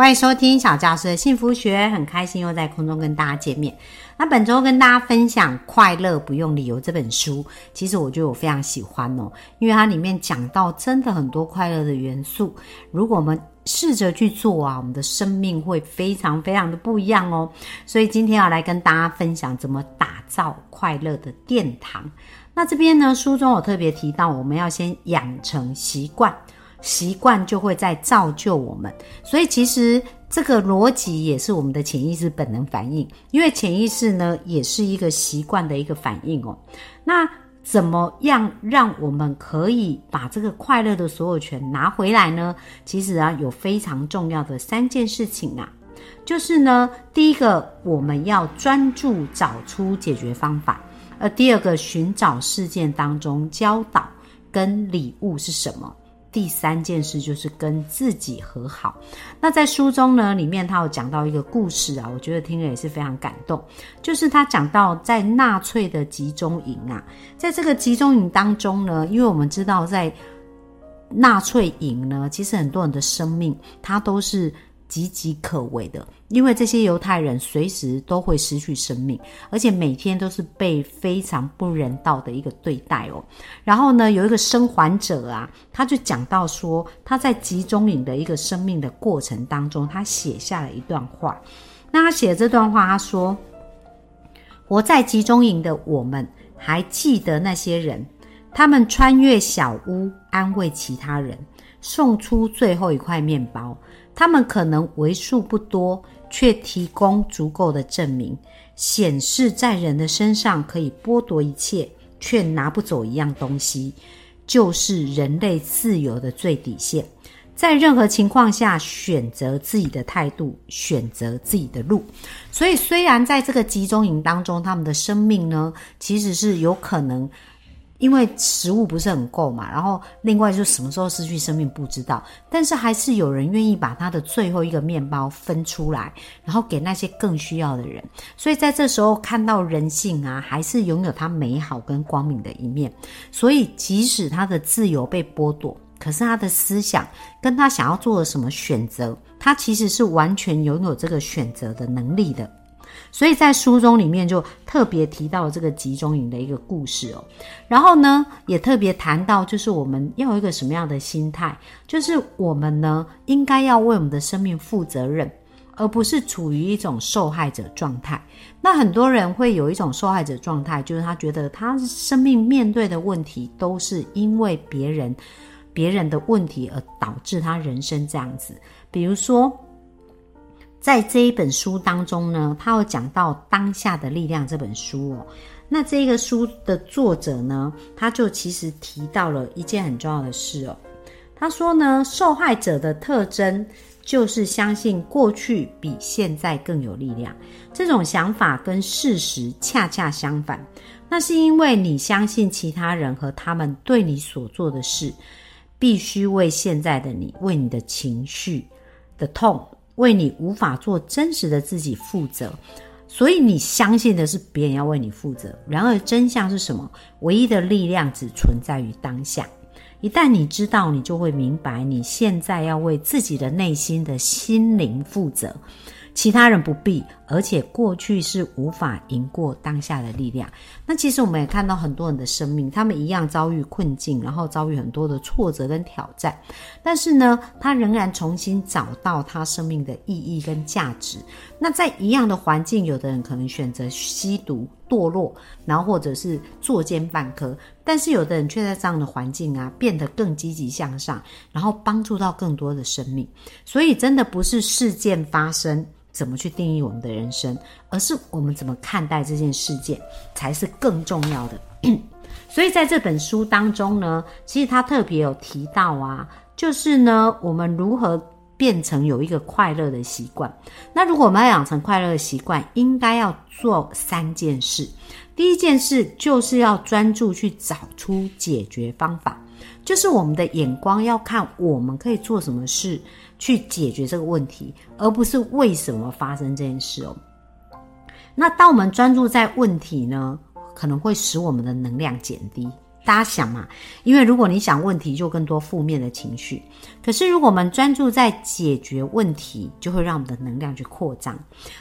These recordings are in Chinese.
欢迎收听小教师的幸福学，很开心又在空中跟大家见面。那本周跟大家分享《快乐不用理由》这本书，其实我觉得我非常喜欢哦，因为它里面讲到真的很多快乐的元素。如果我们试着去做啊，我们的生命会非常非常的不一样哦。所以今天要来跟大家分享怎么打造快乐的殿堂。那这边呢，书中有特别提到，我们要先养成习惯。习惯就会在造就我们，所以其实这个逻辑也是我们的潜意识本能反应，因为潜意识呢也是一个习惯的一个反应哦。那怎么样让我们可以把这个快乐的所有权拿回来呢？其实啊，有非常重要的三件事情啊，就是呢，第一个我们要专注找出解决方法，而第二个寻找事件当中教导跟礼物是什么。第三件事就是跟自己和好。那在书中呢，里面他有讲到一个故事啊，我觉得听了也是非常感动。就是他讲到在纳粹的集中营啊，在这个集中营当中呢，因为我们知道在纳粹营呢，其实很多人的生命他都是。岌岌可危的，因为这些犹太人随时都会失去生命，而且每天都是被非常不人道的一个对待哦。然后呢，有一个生还者啊，他就讲到说，他在集中营的一个生命的过程当中，他写下了一段话。那他写这段话，他说：“活在集中营的我们，还记得那些人，他们穿越小屋，安慰其他人，送出最后一块面包。”他们可能为数不多，却提供足够的证明，显示在人的身上可以剥夺一切，却拿不走一样东西，就是人类自由的最底线。在任何情况下，选择自己的态度，选择自己的路。所以，虽然在这个集中营当中，他们的生命呢，其实是有可能。因为食物不是很够嘛，然后另外就什么时候失去生命不知道，但是还是有人愿意把他的最后一个面包分出来，然后给那些更需要的人。所以在这时候看到人性啊，还是拥有它美好跟光明的一面。所以即使他的自由被剥夺，可是他的思想跟他想要做的什么选择，他其实是完全拥有这个选择的能力的。所以在书中里面就特别提到这个集中营的一个故事哦，然后呢也特别谈到，就是我们要有一个什么样的心态，就是我们呢应该要为我们的生命负责任，而不是处于一种受害者状态。那很多人会有一种受害者状态，就是他觉得他生命面对的问题都是因为别人别人的问题而导致他人生这样子，比如说。在这一本书当中呢，他有讲到《当下的力量》这本书哦。那这个书的作者呢，他就其实提到了一件很重要的事哦。他说呢，受害者的特征就是相信过去比现在更有力量。这种想法跟事实恰恰相反。那是因为你相信其他人和他们对你所做的事，必须为现在的你、为你的情绪的痛。为你无法做真实的自己负责，所以你相信的是别人要为你负责。然而真相是什么？唯一的力量只存在于当下。一旦你知道，你就会明白，你现在要为自己的内心的心灵负责。其他人不必，而且过去是无法赢过当下的力量。那其实我们也看到很多人的生命，他们一样遭遇困境，然后遭遇很多的挫折跟挑战，但是呢，他仍然重新找到他生命的意义跟价值。那在一样的环境，有的人可能选择吸毒堕落，然后或者是作奸犯科，但是有的人却在这样的环境啊，变得更积极向上，然后帮助到更多的生命。所以，真的不是事件发生。怎么去定义我们的人生，而是我们怎么看待这件事件才是更重要的。所以在这本书当中呢，其实他特别有提到啊，就是呢，我们如何变成有一个快乐的习惯。那如果我们要养成快乐的习惯，应该要做三件事。第一件事就是要专注去找出解决方法。就是我们的眼光要看我们可以做什么事去解决这个问题，而不是为什么发生这件事哦。那当我们专注在问题呢，可能会使我们的能量减低。大家想嘛，因为如果你想问题，就更多负面的情绪。可是如果我们专注在解决问题，就会让我们的能量去扩张。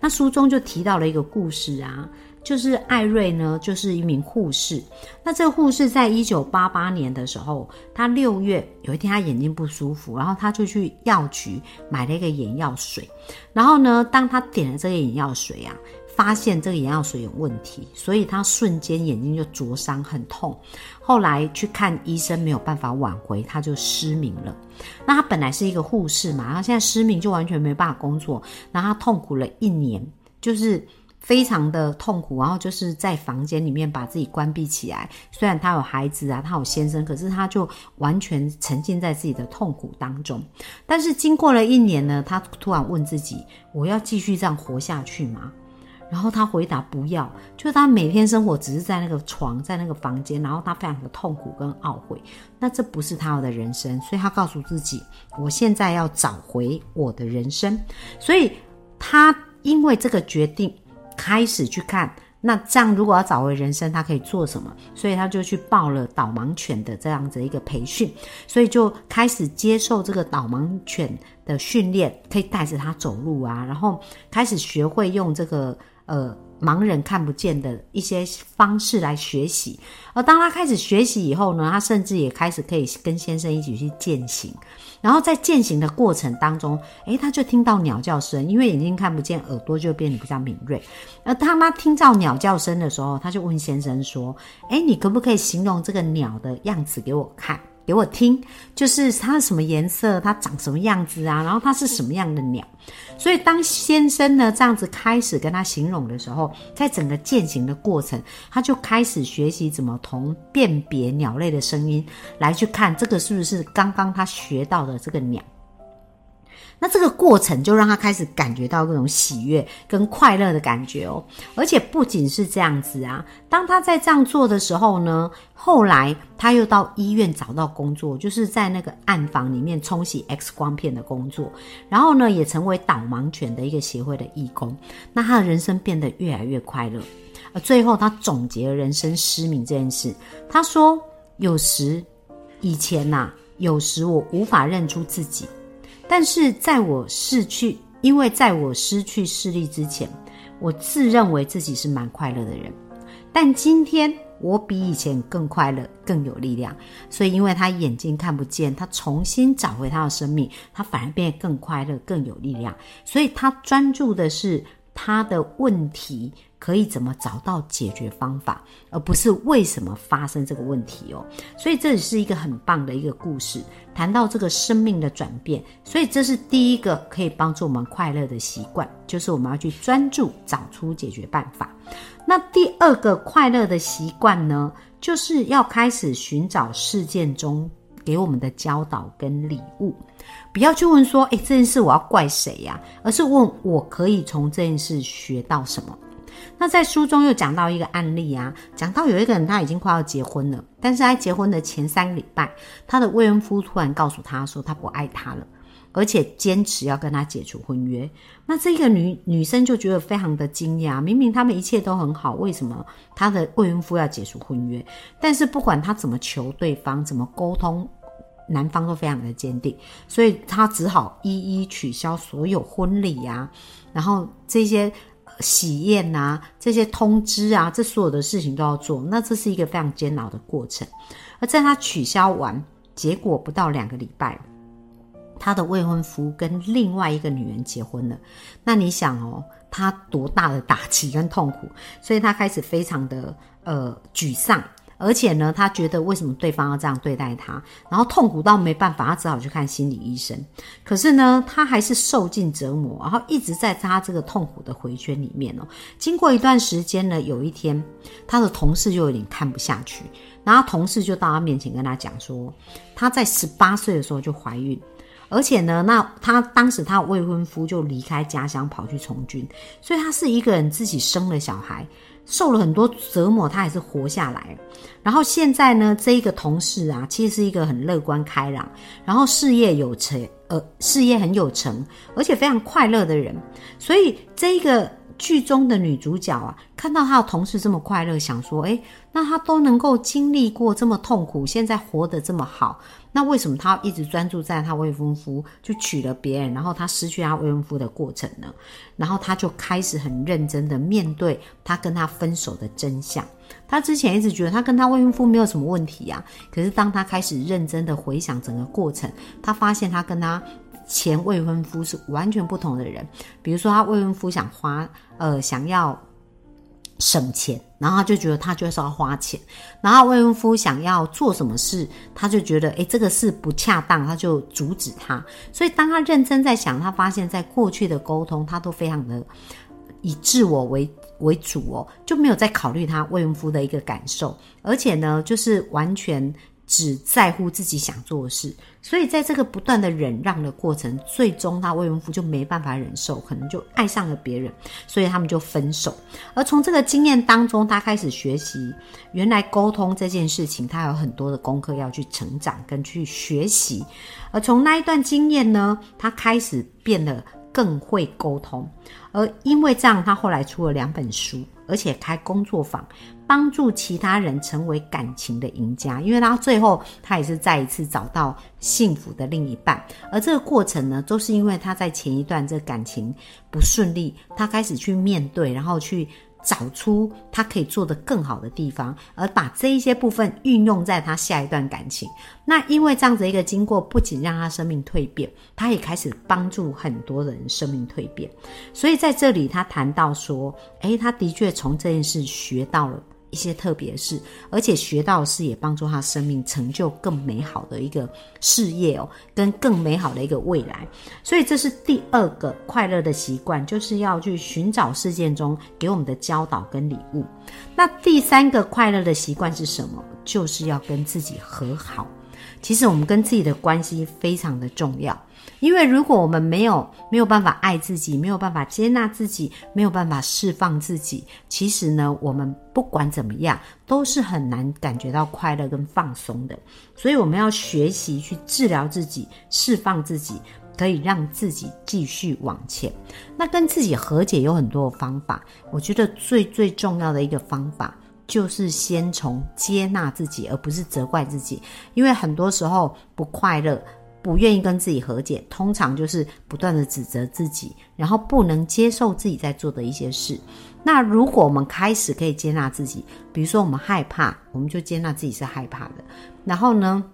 那书中就提到了一个故事啊，就是艾瑞呢，就是一名护士。那这个护士在一九八八年的时候，他六月有一天他眼睛不舒服，然后他就去药局买了一个眼药水。然后呢，当他点了这个眼药水啊。发现这个眼药水有问题，所以他瞬间眼睛就灼伤，很痛。后来去看医生，没有办法挽回，他就失明了。那他本来是一个护士嘛，他现在失明就完全没办法工作。然后他痛苦了一年，就是非常的痛苦，然后就是在房间里面把自己关闭起来。虽然他有孩子啊，他有先生，可是他就完全沉浸在自己的痛苦当中。但是经过了一年呢，他突然问自己：我要继续这样活下去吗？然后他回答不要，就是他每天生活只是在那个床，在那个房间，然后他非常的痛苦跟懊悔，那这不是他的人生，所以他告诉自己，我现在要找回我的人生，所以他因为这个决定开始去看，那这样如果要找回人生，他可以做什么？所以他就去报了导盲犬的这样子一个培训，所以就开始接受这个导盲犬的训练，可以带着它走路啊，然后开始学会用这个。呃，盲人看不见的一些方式来学习，而当他开始学习以后呢，他甚至也开始可以跟先生一起去践行。然后在践行的过程当中，诶，他就听到鸟叫声，因为眼睛看不见，耳朵就变得比较敏锐。而当他听到鸟叫声的时候，他就问先生说：“诶，你可不可以形容这个鸟的样子给我看？”给我听，就是它是什么颜色，它长什么样子啊？然后它是什么样的鸟？所以当先生呢这样子开始跟他形容的时候，在整个践行的过程，他就开始学习怎么同辨别鸟类的声音来去看这个是不是刚刚他学到的这个鸟。那这个过程就让他开始感觉到各种喜悦跟快乐的感觉哦，而且不仅是这样子啊，当他在这样做的时候呢，后来他又到医院找到工作，就是在那个暗房里面冲洗 X 光片的工作，然后呢，也成为导盲犬的一个协会的义工。那他的人生变得越来越快乐，而最后他总结人生失明这件事，他说：有时以前呐，有时我无法认出自己。但是在我失去，因为在我失去视力之前，我自认为自己是蛮快乐的人。但今天我比以前更快乐，更有力量。所以，因为他眼睛看不见，他重新找回他的生命，他反而变得更快乐，更有力量。所以他专注的是他的问题。可以怎么找到解决方法，而不是为什么发生这个问题哦。所以这也是一个很棒的一个故事，谈到这个生命的转变。所以这是第一个可以帮助我们快乐的习惯，就是我们要去专注找出解决办法。那第二个快乐的习惯呢，就是要开始寻找事件中给我们的教导跟礼物，不要去问说，诶，这件事我要怪谁呀？而是问我可以从这件事学到什么。那在书中又讲到一个案例啊，讲到有一个人他已经快要结婚了，但是在结婚的前三个礼拜，他的未婚夫突然告诉他说他不爱他了，而且坚持要跟他解除婚约。那这个女女生就觉得非常的惊讶，明明他们一切都很好，为什么他的未婚夫要解除婚约？但是不管他怎么求对方，怎么沟通，男方都非常的坚定，所以他只好一一取消所有婚礼呀，然后这些。喜宴呐，这些通知啊，这所有的事情都要做，那这是一个非常煎熬的过程。而在他取消完，结果不到两个礼拜，他的未婚夫跟另外一个女人结婚了。那你想哦，他多大的打击跟痛苦，所以他开始非常的呃沮丧。而且呢，他觉得为什么对方要这样对待他，然后痛苦到没办法，他只好去看心理医生。可是呢，他还是受尽折磨，然后一直在他这个痛苦的回圈里面哦。经过一段时间呢，有一天，他的同事就有点看不下去，然后同事就到他面前跟他讲说，他在十八岁的时候就怀孕，而且呢，那他当时他未婚夫就离开家乡跑去从军，所以他是一个人自己生了小孩。受了很多折磨，他还是活下来。然后现在呢，这一个同事啊，其实是一个很乐观开朗，然后事业有成，呃，事业很有成，而且非常快乐的人。所以这一个。剧中的女主角啊，看到她的同事这么快乐，想说：哎，那她都能够经历过这么痛苦，现在活得这么好，那为什么她一直专注在她未婚夫就娶了别人，然后她失去她未婚夫的过程呢？然后她就开始很认真的面对她跟他分手的真相。她之前一直觉得她跟她未婚夫没有什么问题啊，可是当她开始认真的回想整个过程，她发现她跟他。前未婚夫是完全不同的人，比如说他未婚夫想花，呃，想要省钱，然后他就觉得他就是要花钱，然后未婚夫想要做什么事，他就觉得诶这个事不恰当，他就阻止他。所以当他认真在想，他发现在过去的沟通，他都非常的以自我为为主哦，就没有再考虑他未婚夫的一个感受，而且呢，就是完全。只在乎自己想做的事，所以在这个不断的忍让的过程，最终他未婚夫就没办法忍受，可能就爱上了别人，所以他们就分手。而从这个经验当中，他开始学习，原来沟通这件事情，他有很多的功课要去成长跟去学习。而从那一段经验呢，他开始变得更会沟通，而因为这样，他后来出了两本书。而且开工作坊，帮助其他人成为感情的赢家，因为他最后他也是再一次找到幸福的另一半，而这个过程呢，都是因为他在前一段这感情不顺利，他开始去面对，然后去。找出他可以做得更好的地方，而把这一些部分运用在他下一段感情。那因为这样子一个经过，不仅让他生命蜕变，他也开始帮助很多人生命蜕变。所以在这里，他谈到说：“诶，他的确从这件事学到了。”一些特别事，而且学到是也帮助他生命成就更美好的一个事业哦，跟更美好的一个未来。所以这是第二个快乐的习惯，就是要去寻找事件中给我们的教导跟礼物。那第三个快乐的习惯是什么？就是要跟自己和好。其实我们跟自己的关系非常的重要。因为如果我们没有没有办法爱自己，没有办法接纳自己，没有办法释放自己，其实呢，我们不管怎么样，都是很难感觉到快乐跟放松的。所以我们要学习去治疗自己，释放自己，可以让自己继续往前。那跟自己和解有很多的方法，我觉得最最重要的一个方法，就是先从接纳自己，而不是责怪自己。因为很多时候不快乐。不愿意跟自己和解，通常就是不断的指责自己，然后不能接受自己在做的一些事。那如果我们开始可以接纳自己，比如说我们害怕，我们就接纳自己是害怕的。然后呢，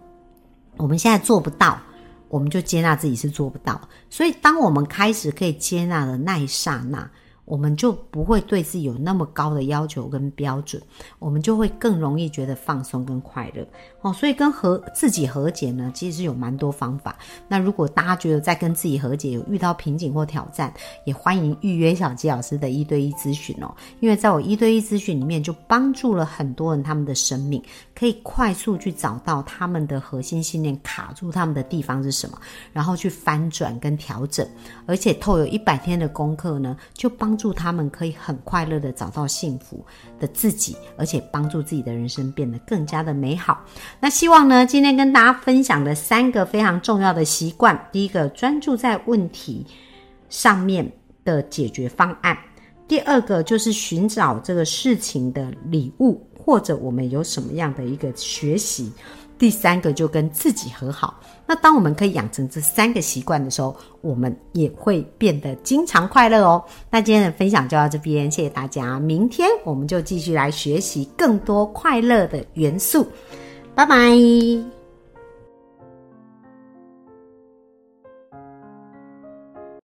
我们现在做不到，我们就接纳自己是做不到。所以，当我们开始可以接纳的那一刹那。我们就不会对自己有那么高的要求跟标准，我们就会更容易觉得放松跟快乐哦。所以跟和自己和解呢，其实有蛮多方法。那如果大家觉得在跟自己和解有遇到瓶颈或挑战，也欢迎预约小吉老师的一对一咨询哦。因为在我一对一咨询里面，就帮助了很多人，他们的生命可以快速去找到他们的核心信念卡住他们的地方是什么，然后去翻转跟调整，而且透有一百天的功课呢，就帮。助他们可以很快乐的找到幸福的自己，而且帮助自己的人生变得更加的美好。那希望呢，今天跟大家分享的三个非常重要的习惯：第一个，专注在问题上面的解决方案；第二个，就是寻找这个事情的礼物，或者我们有什么样的一个学习。第三个就跟自己和好。那当我们可以养成这三个习惯的时候，我们也会变得经常快乐哦。那今天的分享就到这边，谢谢大家。明天我们就继续来学习更多快乐的元素。拜拜。